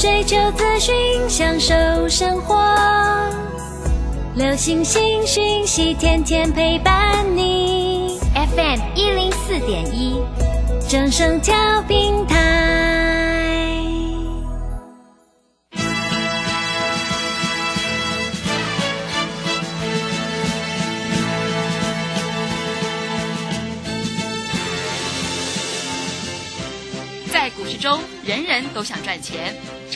追求资讯，享受生活。流星星讯息，天天陪伴你。FM 一零四点一，正声调平台。在股市中，人人都想赚钱，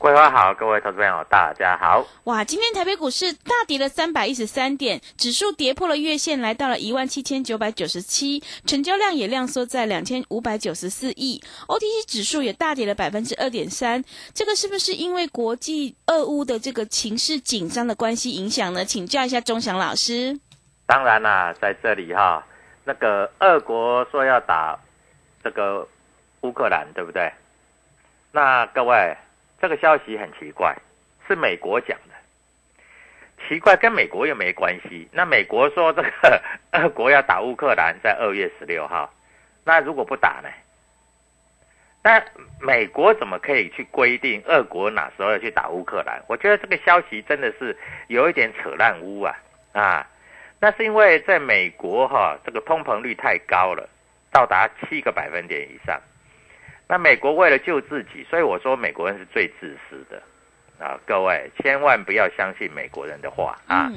桂花好，各位投资朋友大家好。哇，今天台北股市大跌了三百一十三点，指数跌破了月线，来到了一万七千九百九十七，成交量也量缩在两千五百九十四亿。OTC 指数也大跌了百分之二点三，这个是不是因为国际俄乌的这个情势紧张的关系影响呢？请教一下钟祥老师。当然啦，在这里哈，那个俄国说要打这个乌克兰，对不对？那各位。这个消息很奇怪，是美国讲的，奇怪跟美国又没关系。那美国说这个俄国要打乌克兰，在二月十六号，那如果不打呢？那美国怎么可以去规定俄国哪时候要去打乌克兰？我觉得这个消息真的是有一点扯烂污啊啊！那是因为在美国哈，这个通膨率太高了，到达七个百分点以上。那美国为了救自己，所以我说美国人是最自私的啊！各位千万不要相信美国人的话啊！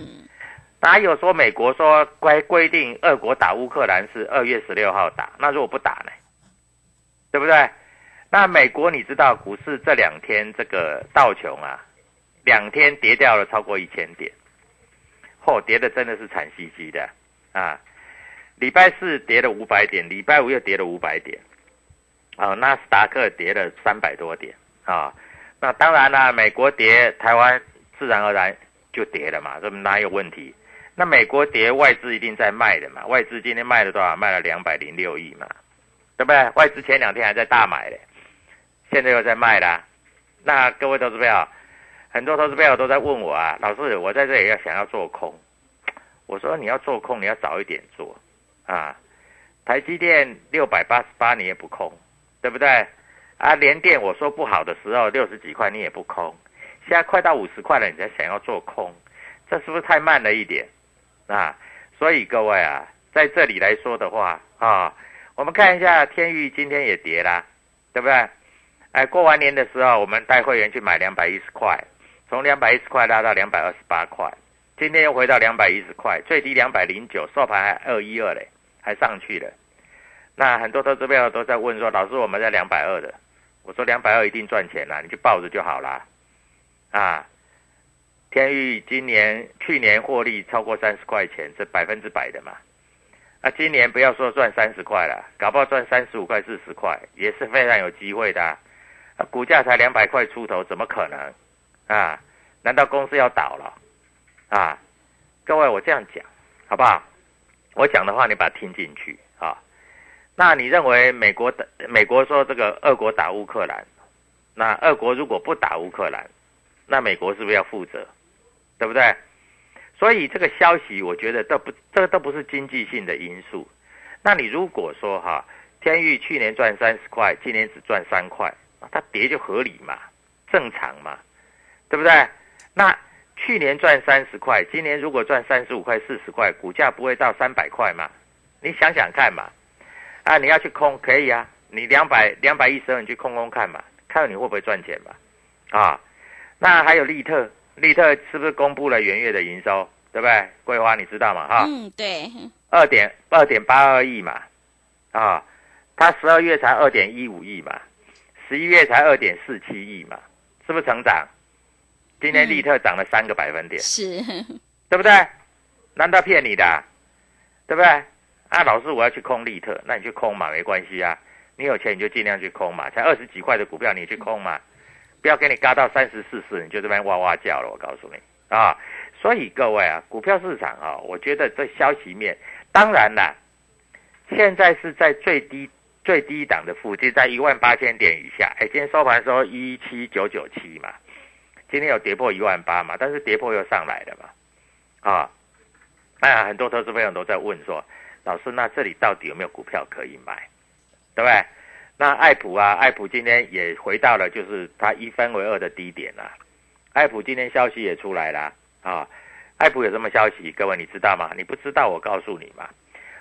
哪有说美国说规规定俄国打乌克兰是二月十六号打？那如果不打呢？对不对？那美国你知道股市这两天这个道琼啊，两天跌掉了超过一千点，嚯，跌的真的是惨兮兮的啊！礼拜四跌了五百点，礼拜五又跌了五百点。啊，纳斯达克跌了三百多点啊，那当然了，美国跌，台湾自然而然就跌了嘛，这哪有问题？那美国跌，外资一定在卖的嘛，外资今天卖了多少？卖了两百零六亿嘛，对不对？外资前两天还在大买嘞，现在又在卖啦。那各位投资朋友，很多投资朋友都在问我啊，老师，我在这里要想要做空，我说你要做空，你要早一点做啊。台积电六百八十八你也不空。对不对？啊，连电我说不好的时候六十几块你也不空，现在快到五十块了，你才想要做空，这是不是太慢了一点？啊，所以各位啊，在这里来说的话啊，我们看一下天域今天也跌啦，对不对？哎，过完年的时候我们带会员去买两百一十块，从两百一十块拉到两百二十八块，今天又回到两百一十块，最低两百零九，收盘还二一二嘞，还上去了。那很多投资朋友都在问说：“老师，我们在两百二的，我说两百二一定赚钱啦，你就抱着就好啦。啊，天域今年、去年获利超过三十块钱，是百分之百的嘛？那今年不要说赚三十块了，搞不好赚三十五块、四十块也是非常有机会的。啊，股价才两百块出头，怎么可能？啊，难道公司要倒了？啊，各位，我这样讲好不好？我讲的话，你把它听进去。”那你认为美国的美国说这个俄国打乌克兰，那俄国如果不打乌克兰，那美国是不是要负责？对不对？所以这个消息我觉得都不，这个都不是经济性的因素。那你如果说哈，天域去年赚三十块，今年只赚三块，它跌就合理嘛，正常嘛，对不对？那去年赚三十块，今年如果赚三十五块、四十块，股价不会到三百块吗？你想想看嘛，啊，你要去空可以啊，你两百两百一十二，你去空空看嘛，看你会不会赚钱嘛，啊，那还有利特，利特是不是公布了元月的营收，对不对？桂花你知道嘛？哈，嗯，对，二点二点八二亿嘛，啊，它十二月才二点一五亿嘛，十一月才二点四七亿嘛，是不是成长？今天利特涨了三个百分点，是，对不对？难道骗你的？对不对？啊，老师，我要去空利特，那你去空嘛，没关系啊。你有钱你就尽量去空嘛，才二十几块的股票你去空嘛，不要给你嘎到三十四十，你就这边哇哇叫了。我告诉你啊，所以各位啊，股票市场啊，我觉得这消息面，当然啦，现在是在最低最低档的附近，在一万八千点以下。哎，今天收盘时候一七九九七嘛。今天有跌破一万八嘛，但是跌破又上来了嘛，啊，那很多投资朋友都在问说，老师，那这里到底有没有股票可以买，对不对？那爱普啊，爱普今天也回到了就是它一分为二的低点了。爱普今天消息也出来了啊，爱普有什么消息？各位你知道吗？你不知道我告诉你嘛。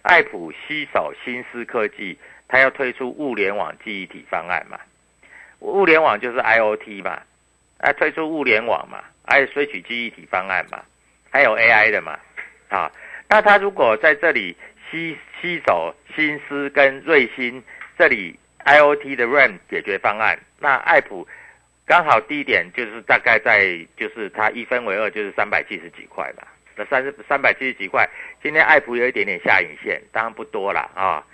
爱普携手新思科技，它要推出物联网记忆体方案嘛，物联网就是 IOT 嘛。啊，推出物联网嘛，还有萃取记忆体方案嘛，还有 AI 的嘛，啊，那他如果在这里吸吸走新思跟瑞星这里 IOT 的 RAM 解决方案，那爱普刚好低点就是大概在就是它一分为二就是三百七十几块嘛，那三十三百七十几块，今天爱普有一点点下影线，当然不多了啊，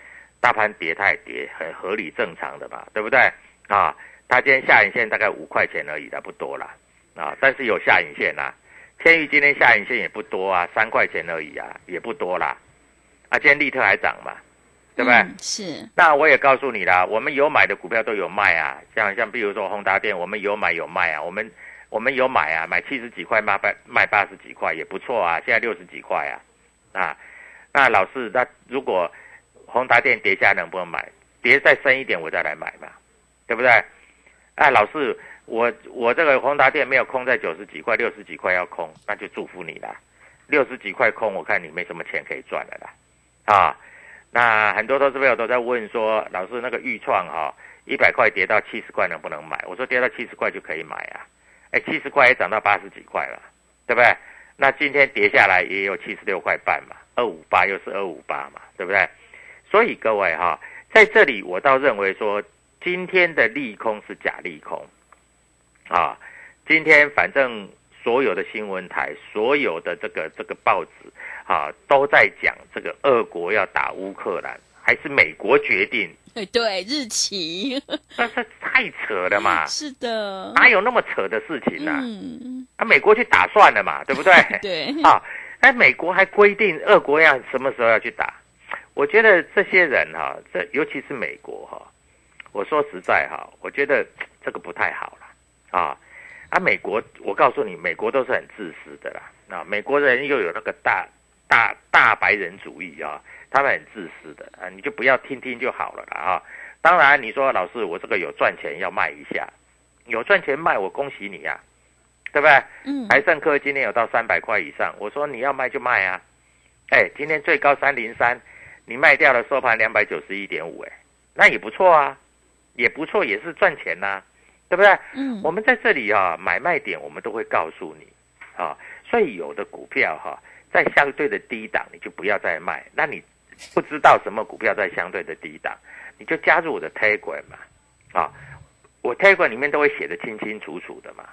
大盘跌太跌很合理正常的嘛，对不对啊？它今天下影线大概五块钱而已的，不多啦，啊，但是有下影线啊。天宇今天下影线也不多啊，三块钱而已啊，也不多啦。啊，今天立特还涨嘛，对不对？是。那我也告诉你啦，我们有买的股票都有卖啊，像像比如说宏达电，我们有买有卖啊，我们我们有买啊，买七十几块卖八卖八十几块也不错啊，现在六十几块啊，啊，那老师，那如果宏达电跌下能不能买？跌再深一点我再来买嘛，对不对？哎，老师，我我这个宏达电没有空在九十几块、六十几块要空，那就祝福你啦。六十几块空，我看你没什么钱可以赚了啦。啊，那很多投资朋友都在问说，老师那个预创哈，一百块跌到七十块能不能买？我说跌到七十块就可以买啊。哎，七十块也涨到八十几块了，对不对？那今天跌下来也有七十六块半嘛，二五八又是二五八嘛，对不对？所以各位哈，在这里我倒认为说。今天的利空是假利空，啊，今天反正所有的新闻台、所有的这个这个报纸啊，都在讲这个俄国要打乌克兰，还是美国决定？对，日期，那是太扯了嘛！是的，哪有那么扯的事情呢？啊，美国去打算了嘛，对不对？对，啊，哎，美国还规定俄国要什么时候要去打？我觉得这些人哈，这尤其是美国哈。我说实在哈，我觉得这个不太好了啊！啊，美国，我告诉你，美国都是很自私的啦。啊，美国人又有那个大大大白人主义啊，他们很自私的啊，你就不要听听就好了啦啊！当然，你说老师，我这个有赚钱要卖一下，有赚钱卖，我恭喜你呀，对不对？嗯。台盛科今天有到三百块以上，我说你要卖就卖啊！哎，今天最高三零三，你卖掉了，收盘两百九十一点五，哎，那也不错啊。也不错，也是赚钱呐，对不对？嗯，我们在这里啊，买卖点我们都会告诉你，啊，所以有的股票哈，在相对的低档，你就不要再卖。那你不知道什么股票在相对的低档，你就加入我的 Telegram 嘛，啊，我 Telegram 里面都会写的清清楚楚的嘛，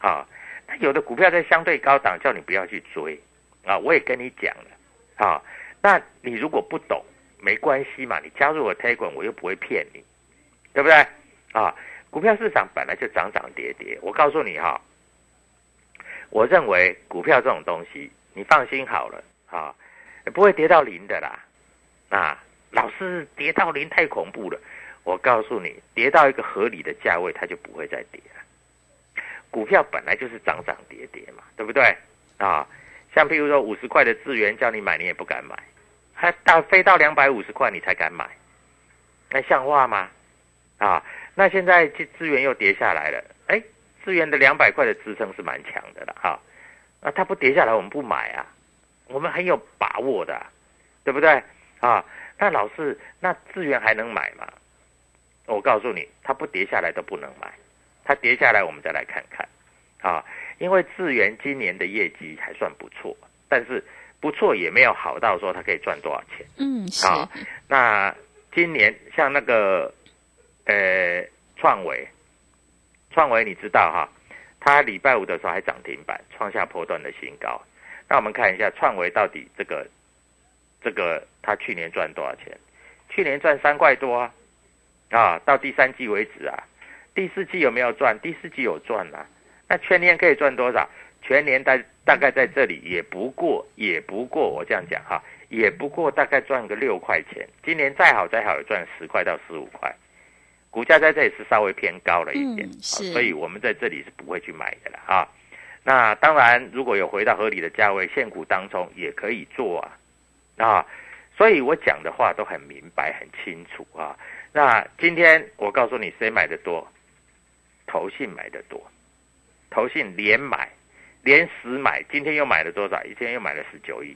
啊，那有的股票在相对高档，叫你不要去追，啊，我也跟你讲了，啊，那你如果不懂，没关系嘛，你加入我 Telegram，我又不会骗你。对不对啊？股票市场本来就涨涨跌跌，我告诉你哈，我认为股票这种东西，你放心好了啊，不会跌到零的啦。啊，老是跌到零太恐怖了。我告诉你，跌到一个合理的价位，它就不会再跌了。股票本来就是涨涨跌跌嘛，对不对啊？像譬如说五十块的资源叫你买，你也不敢买，还到飞到两百五十块你才敢买，那像话吗？啊，那现在资资源又跌下来了，哎，资源的两百块的支撑是蛮强的了哈，它不跌下来我们不买啊，我们很有把握的，对不对啊？那老师，那资源还能买吗？我告诉你，它不跌下来都不能买，它跌下来我们再来看看啊，因为智源今年的业绩还算不错，但是不错也没有好到说它可以赚多少钱。嗯，是。啊，那今年像那个呃创维，创维你知道哈，它礼拜五的时候还涨停板，创下波段的新高。那我们看一下创维到底这个这个它去年赚多少钱？去年赚三块多啊。啊，到第三季为止啊，第四季有没有赚？第四季有赚啊。那全年可以赚多少？全年大大概在这里也不过，也不过我这样讲哈，也不过大概赚个六块钱。今年再好再好也赚十块到十五块，股价在这里是稍微偏高了一点，所以我们在这里是不会去买的了啊。那当然，如果有回到合理的价位，现股当中也可以做啊啊。所以我讲的话都很明白很清楚啊。那今天我告诉你，谁买的多？投信买的多，投信连买，连十买，今天又买了多少？一天又买了十九亿。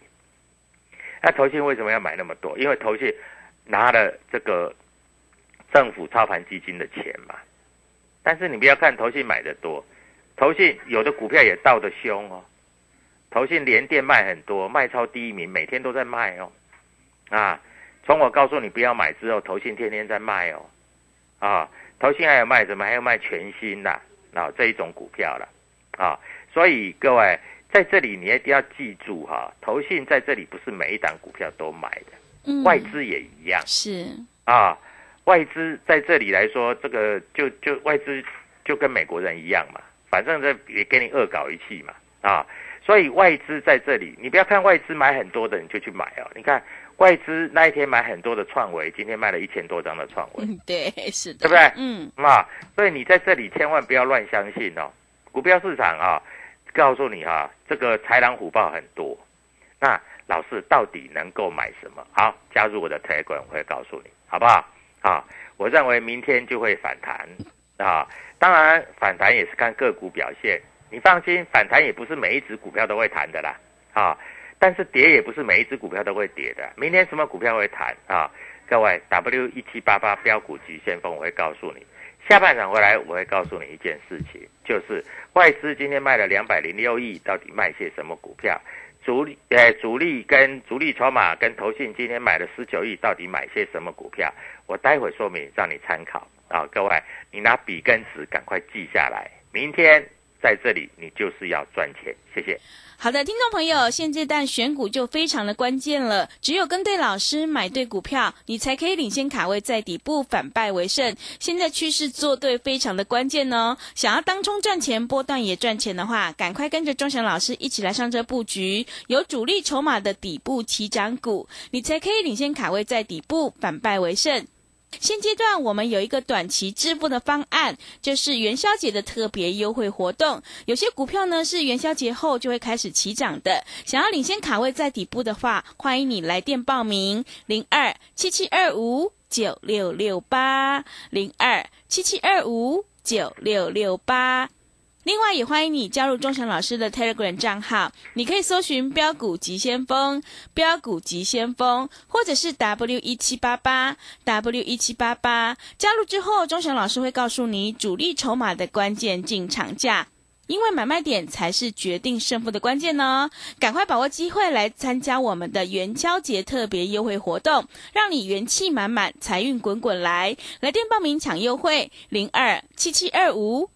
那投信为什么要买那么多？因为投信拿了这个政府操盘基金的钱嘛。但是你不要看投信买的多，投信有的股票也倒的凶哦。投信连电卖很多，卖超第一名，每天都在卖哦，啊。从我告诉你不要买之后，投信天天在卖哦，啊，投信还有卖什么？还有卖全新的啊这一种股票了，啊，所以各位在这里你一定要记住哈，投信在这里不是每一档股票都买的，嗯，外资也一样，是啊，外资在这里来说，这个就就外资就跟美国人一样嘛，反正这也给你恶搞一气嘛，啊，所以外资在这里，你不要看外资买很多的你就去买哦，你看。外资那一天买很多的创维，今天卖了一千多张的创维，对，是的，对不对？嗯，嘛，所以你在这里千万不要乱相信哦。股票市场啊，告诉你啊，这个豺狼虎豹很多。那老师到底能够买什么？好，加入我的 Telegram，我会告诉你，好不好？啊，我认为明天就会反弹啊。当然，反弹也是看个股表现。你放心，反弹也不是每一只股票都会弹的啦，啊。但是跌也不是每一只股票都会跌的。明天什么股票会弹啊？各位，W 一七八八标股急先锋，我会告诉你。下半场回来，我会告诉你一件事情，就是外资今天卖了两百零六亿，到底卖些什么股票？主力呃，主力跟主力筹码跟投信今天买了十九亿，到底买些什么股票？我待会说明让你参考啊，各位，你拿笔跟纸赶快记下来，明天在这里你就是要赚钱。谢谢。好的，听众朋友，现阶段选股就非常的关键了，只有跟对老师，买对股票，你才可以领先卡位在底部，反败为胜。现在趋势做对，非常的关键哦。想要当冲赚钱，波段也赚钱的话，赶快跟着钟祥老师一起来上车布局，有主力筹码的底部起涨股，你才可以领先卡位在底部，反败为胜。现阶段我们有一个短期致富的方案，就是元宵节的特别优惠活动。有些股票呢是元宵节后就会开始起涨的，想要领先卡位在底部的话，欢迎你来电报名：零二七七二五九六六八零二七七二五九六六八。另外，也欢迎你加入钟祥老师的 Telegram 账号，你可以搜寻“标股急先锋”、“标股急先锋”，或者是 W 一七八八 W 一七八八。加入之后，钟祥老师会告诉你主力筹码的关键进场价。因为买卖点才是决定胜负的关键呢，赶快把握机会来参加我们的元宵节特别优惠活动，让你元气满满，财运滚滚来！来电报名抢优惠，零二七七二五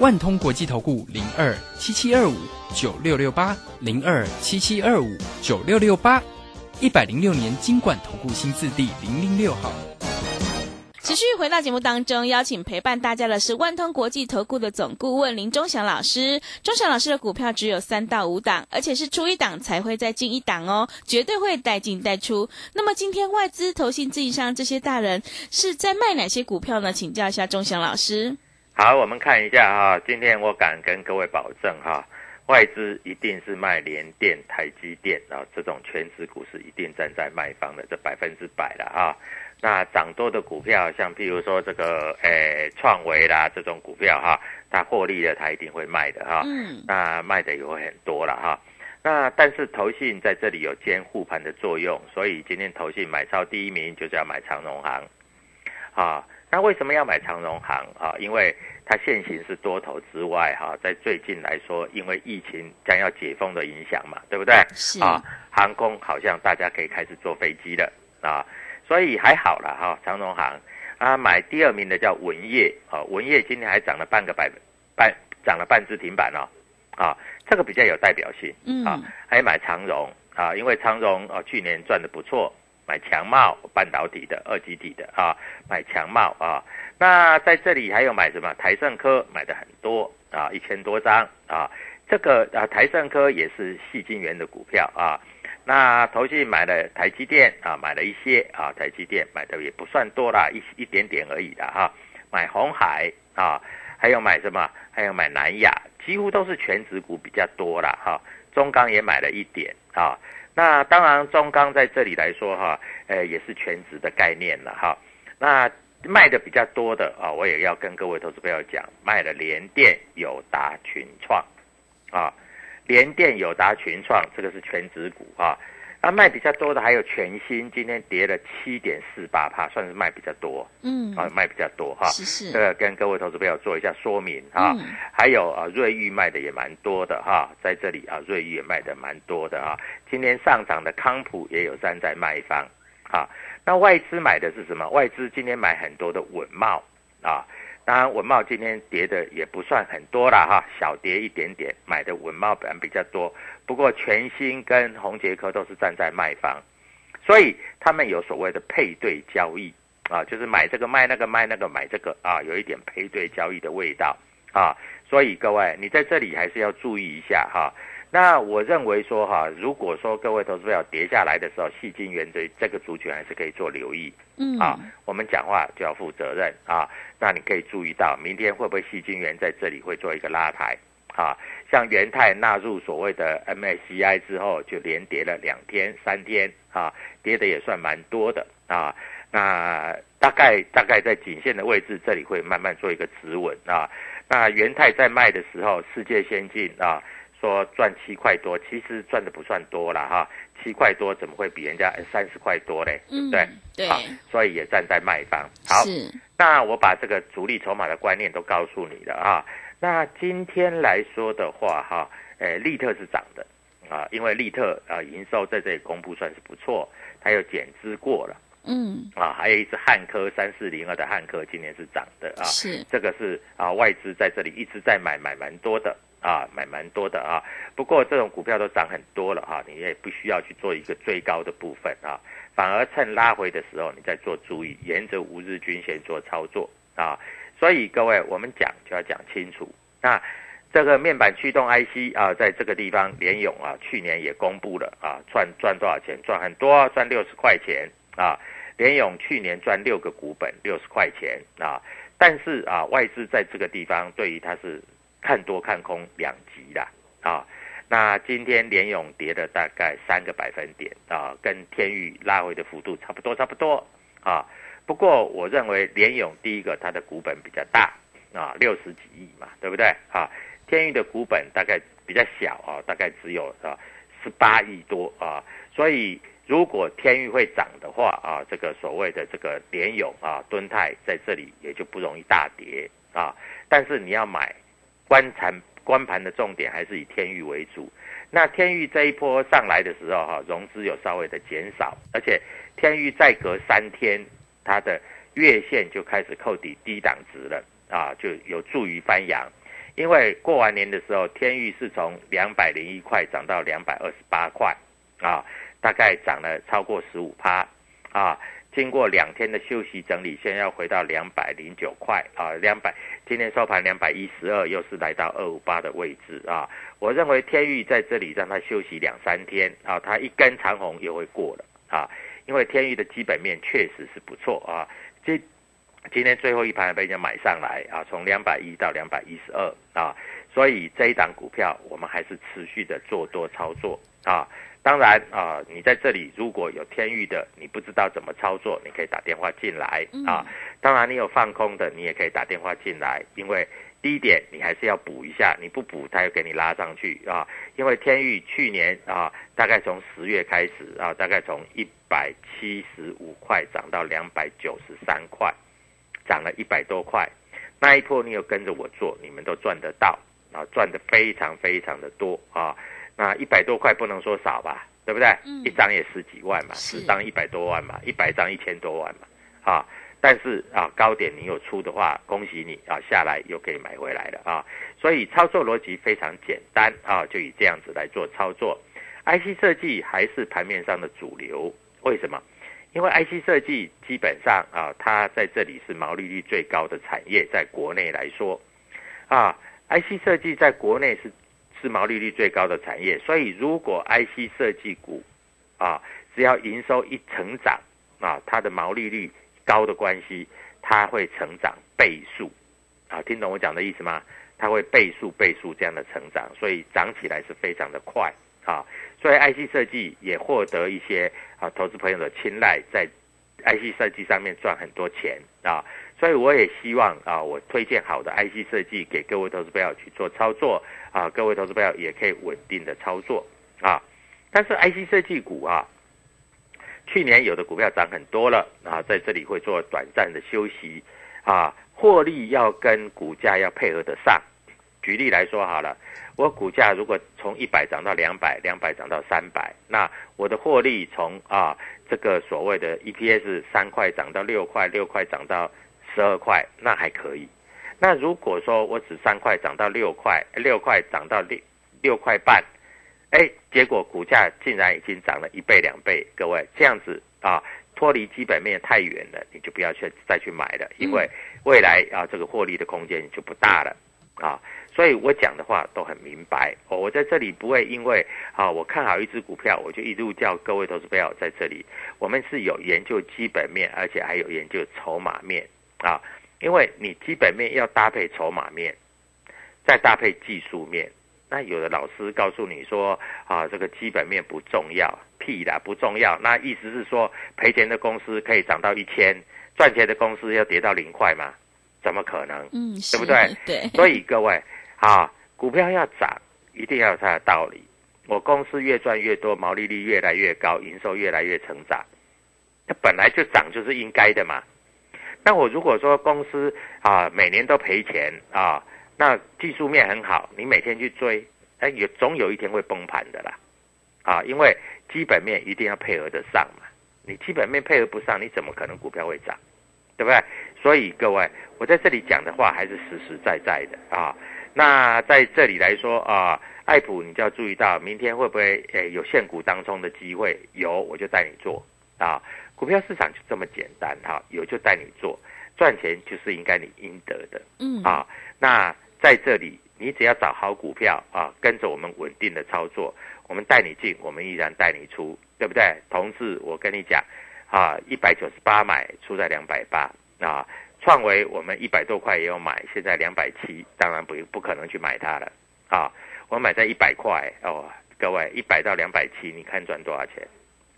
万通国际投顾零二七七二五九六六八零二七七二五九六六八，一百零六年金管投顾新字第零零六号。持续回到节目当中，邀请陪伴大家的是万通国际投顾的总顾问林忠祥老师。忠祥老师的股票只有三到五档，而且是出一档才会再进一档哦，绝对会带进带出。那么今天外资、投信、自营商这些大人是在卖哪些股票呢？请教一下忠祥老师。好，我们看一下哈，今天我敢跟各位保证哈，外资一定是卖联电、台积电啊，这种全值股是一定站在卖方的，这百分之百的哈。那涨多的股票，像譬如说这个诶创维啦这种股票哈，它获利了，它一定会卖的哈。嗯，那卖的也会很多了哈。那但是投信在这里有监护盘的作用，所以今天投信买超第一名就是要买长荣行啊。那为什么要买长荣行啊？因为它现行是多头之外哈，在最近来说，因为疫情将要解封的影响嘛，对不对？是啊，航空好像大家可以开始坐飞机了啊。所以还好了哈，长荣行啊，买第二名的叫文业啊，文业今天还涨了半个百半，涨了半只停板哦，啊，这个比较有代表性，嗯啊，还买长荣啊，因为长荣啊去年赚的不错，买强茂半导体的二级体的啊，买强茂啊，那在这里还有买什么台盛科买的很多啊，一千多张啊，这个啊台盛科也是细晶圆的股票啊。那投信买了台积电啊，买了一些啊，台积电买的也不算多啦，一一点点而已的哈。买红海啊，还有买什么？还有买南亚，几乎都是全指股比较多啦哈。中钢也买了一点啊。那当然中钢在这里来说哈，呃，也是全职的概念了哈。那卖的比较多的啊，我也要跟各位投资朋友讲，卖了联电、友达、群创啊。联电、友达、群创，这个是全职股啊。那卖比较多的还有全新，今天跌了七点四八帕，算是卖比较多。嗯，啊，卖比较多哈。是是这个跟各位投资朋友做一下说明啊。嗯还有啊，瑞昱卖的也蛮多的哈，在这里啊，瑞昱也卖的蛮多的啊。今天上涨的康普也有站在卖方啊。那外资买的是什么？外资今天买很多的稳茂啊。当然，文茂今天跌的也不算很多了哈，小跌一点点，买的文茂本比较多。不过全新跟红杰科都是站在卖方，所以他们有所谓的配对交易啊，就是买这个卖那个卖那个买这个啊，有一点配对交易的味道啊。所以各位，你在这里还是要注意一下哈。那我认为说哈，如果说各位投资者跌下来的时候，细晶圆这这个族群还是可以做留意。嗯啊，我们讲话就要负责任啊。那你可以注意到，明天会不会细晶圆在这里会做一个拉抬啊？像元泰纳入所谓的 MSCI 之后，就连跌了两天、三天啊，跌的也算蛮多的啊。那大概大概在颈线的位置，这里会慢慢做一个止稳啊。那元泰在卖的时候，世界先进啊说赚七块多，其实赚的不算多了哈，七块多怎么会比人家三十块多嘞？对不对？嗯对好所以也站在卖方。好，是那我把这个主力筹码的观念都告诉你了啊。那今天来说的话，哈，诶，利特是涨的啊，因为利特啊营收在这里公布算是不错，它又减资过了嗯啊，还有一只汉科三四零二的汉科今年是涨的啊，是这个是啊外资在这里一直在买，买蛮多的啊，买蛮多的啊。不过这种股票都涨很多了啊、你也不需要去做一个最高的部分啊，反而趁拉回的时候你再做注意，沿着五日均线做操作啊。所以各位，我们讲就要讲清楚。那这个面板驱动 IC 啊，在这个地方，联咏啊，去年也公布了啊，赚赚多少钱？赚很多，赚六十块钱啊。联咏去年赚六个股本，六十块钱啊。但是啊，外资在这个地方对于它是看多看空两极的啊。那今天联咏跌了大概三个百分点啊，跟天宇拉回的幅度差不多，差不多啊。不过我认为联咏第一个它的股本比较大啊，六十几亿嘛，对不对啊？天宇的股本大概比较小啊，大概只有啊十八亿多啊，所以如果天宇会涨的话啊，这个所谓的这个联咏啊、敦泰在这里也就不容易大跌啊。但是你要买观盘观盘的重点还是以天域为主。那天域这一波上来的时候哈、融资有稍微的减少，而且天域再隔三天，它的月线就开始扣底低档值了啊，就有助于翻扬。因为过完年的时候，天域是从两百零一块涨到两百二十八块啊，大概涨了超过十五趴啊。经过两天的休息整理，现在要回到两百零九块啊，两百今天收盘两百一十二，又是来到二五八的位置啊。我认为天域在这里让它休息两三天啊，它一根长红又会过了啊，因为天域的基本面确实是不错啊。今今天最后一盘被人家买上来啊，从两百一到两百一十二啊，所以这一档股票我们还是持续的做多操作啊。当然啊，你在这里如果有天域的，你不知道怎么操作，你可以打电话进来啊。当然你有放空的，你也可以打电话进来，因为第一点你还是要补一下，你不补它又给你拉上去啊。因为天域去年啊，大概从十月开始啊，大概从一百七十五块涨到两百九十三块，涨了一百多块。那一波你有跟着我做，你们都赚得到啊，赚的非常非常的多啊。那一百多块不能说少吧，对不对？嗯，一张也十几万嘛，十张一百多万嘛，一百张一千多万嘛，啊！但是啊，高点你有出的话，恭喜你啊，下来又可以买回来了啊！所以操作逻辑非常简单啊，就以这样子来做操作。IC 设计还是盘面上的主流，为什么？因为 IC 设计基本上啊，它在这里是毛利率最高的产业，在国内来说啊，IC 设计在国内是。是毛利率最高的产业，所以如果 IC 设计股，啊，只要营收一成长，啊，它的毛利率高的关系，它会成长倍数，啊，听懂我讲的意思吗？它会倍数倍数这样的成长，所以涨起来是非常的快，啊，所以 IC 设计也获得一些啊投资朋友的青睐，在 IC 设计上面赚很多钱，啊。所以我也希望啊，我推荐好的 IC 设计给各位投资朋友去做操作啊，各位投资朋友也可以稳定的操作啊。但是 IC 设计股啊，去年有的股票涨很多了啊，在这里会做短暂的休息啊，获利要跟股价要配合得上。举例来说好了，我股价如果从一百涨到两百，两百涨到三百，那我的获利从啊这个所谓的 EPS 三块涨到六块，六块涨到。十二块那还可以，那如果说我只三块涨到六块，六块涨到六六块半，哎，结果股价竟然已经涨了一倍两倍，各位这样子啊，脱离基本面太远了，你就不要去再去买了，因为未来啊这个获利的空间就不大了啊，所以我讲的话都很明白，我在这里不会因为啊我看好一只股票，我就一路叫各位投资朋友在这里，我们是有研究基本面，而且还有研究筹码面。啊，因为你基本面要搭配筹码面，再搭配技术面。那有的老师告诉你说啊，这个基本面不重要，屁的不重要。那意思是说，赔钱的公司可以涨到一千，赚钱的公司要跌到零块吗？怎么可能？嗯，对不对？对。所以各位啊，股票要涨，一定要有它的道理。我公司越赚越多，毛利率越来越高，营收越来越成长，它本来就涨就是应该的嘛。那我如果说公司啊每年都赔钱啊，那技术面很好，你每天去追，哎，有总有一天会崩盘的啦，啊，因为基本面一定要配合得上嘛，你基本面配合不上，你怎么可能股票会涨，对不对？所以各位，我在这里讲的话还是实实在在的啊。那在这里来说啊，爱普你就要注意到，明天会不会诶有现股当中的机会？有，我就带你做啊。股票市场就这么简单哈，有就带你做，赚钱就是应该你应得的，嗯啊，那在这里你只要找好股票啊，跟着我们稳定的操作，我们带你进，我们依然带你出，对不对？同志，我跟你讲啊，一百九十八买出在两百八啊，创维我们一百多块也有买，现在两百七，当然不不可能去买它了啊，我买在一百块哦，各位一百到两百七，你看赚多少钱，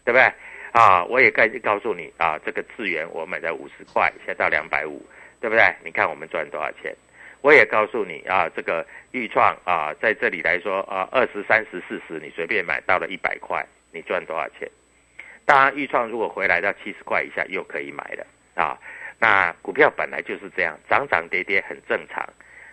对不对？啊，我也告告诉你啊，这个资源我买在五十块，现在到两百五，对不对？你看我们赚多少钱？我也告诉你啊，这个预创啊，在这里来说啊，二十三十四十，你随便买到了一百块，你赚多少钱？当然，预创如果回来到七十块以下，又可以买了啊。那股票本来就是这样，涨涨跌跌很正常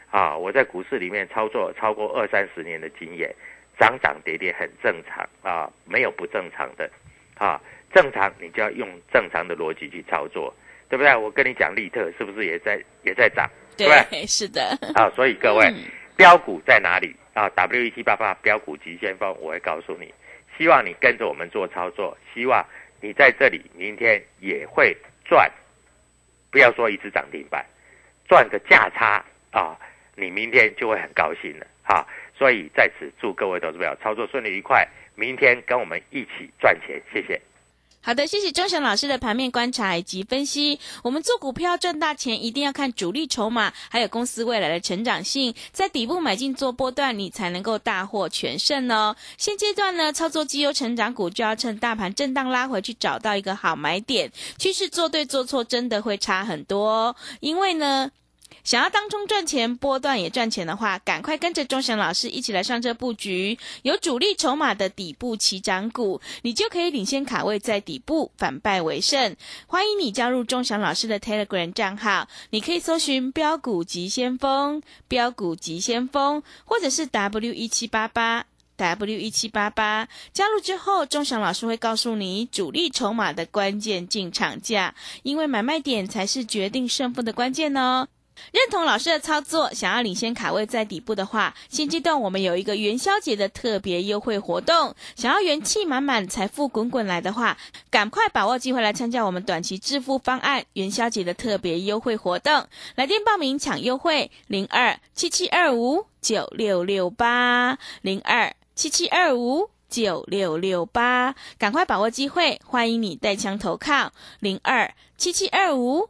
啊。我在股市里面操作超过二三十年的经验，涨涨跌跌很正常啊，没有不正常的啊。正常，你就要用正常的逻辑去操作，对不对？我跟你讲，利特是不是也在也在涨？对，是的。啊，所以各位，标股在哪里啊？W E T 八八标股急先锋，我会告诉你。希望你跟着我们做操作，希望你在这里明天也会赚，不要说一次涨停板，赚个价差啊，你明天就会很高兴了啊！所以在此祝各位投资友操作顺利愉快，明天跟我们一起赚钱，谢谢。好的，谢谢钟祥老师的盘面观察以及分析。我们做股票赚大钱，一定要看主力筹码，还有公司未来的成长性，在底部买进做波段，你才能够大获全胜哦。现阶段呢，操作绩优成长股，就要趁大盘震荡拉回去，找到一个好买点。趋势做对做错，真的会差很多哦。因为呢。想要当中赚钱，波段也赚钱的话，赶快跟着钟祥老师一起来上车布局，有主力筹码的底部起涨股，你就可以领先卡位在底部，反败为胜。欢迎你加入钟祥老师的 Telegram 账号，你可以搜寻“标股急先锋”、“标股急先锋”，或者是 W 一七八八 W 一七八八。加入之后，钟祥老师会告诉你主力筹码的关键进场价，因为买卖点才是决定胜负的关键哦。认同老师的操作，想要领先卡位在底部的话，现阶段我们有一个元宵节的特别优惠活动。想要元气满满、财富滚滚来的话，赶快把握机会来参加我们短期致富方案元宵节的特别优惠活动。来电报名抢优惠：零二七七二五九六六八零二七七二五九六六八，赶快把握机会，欢迎你带枪投靠零二七七二五。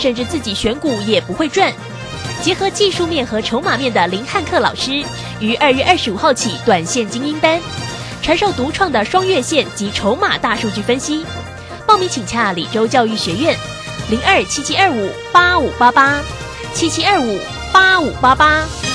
甚至自己选股也不会赚，结合技术面和筹码面的林汉克老师，于二月二十五号起短线精英班，传授独创的双月线及筹码大数据分析。报名请洽李州教育学院，零二七七二五八五八八七七二五八五八八。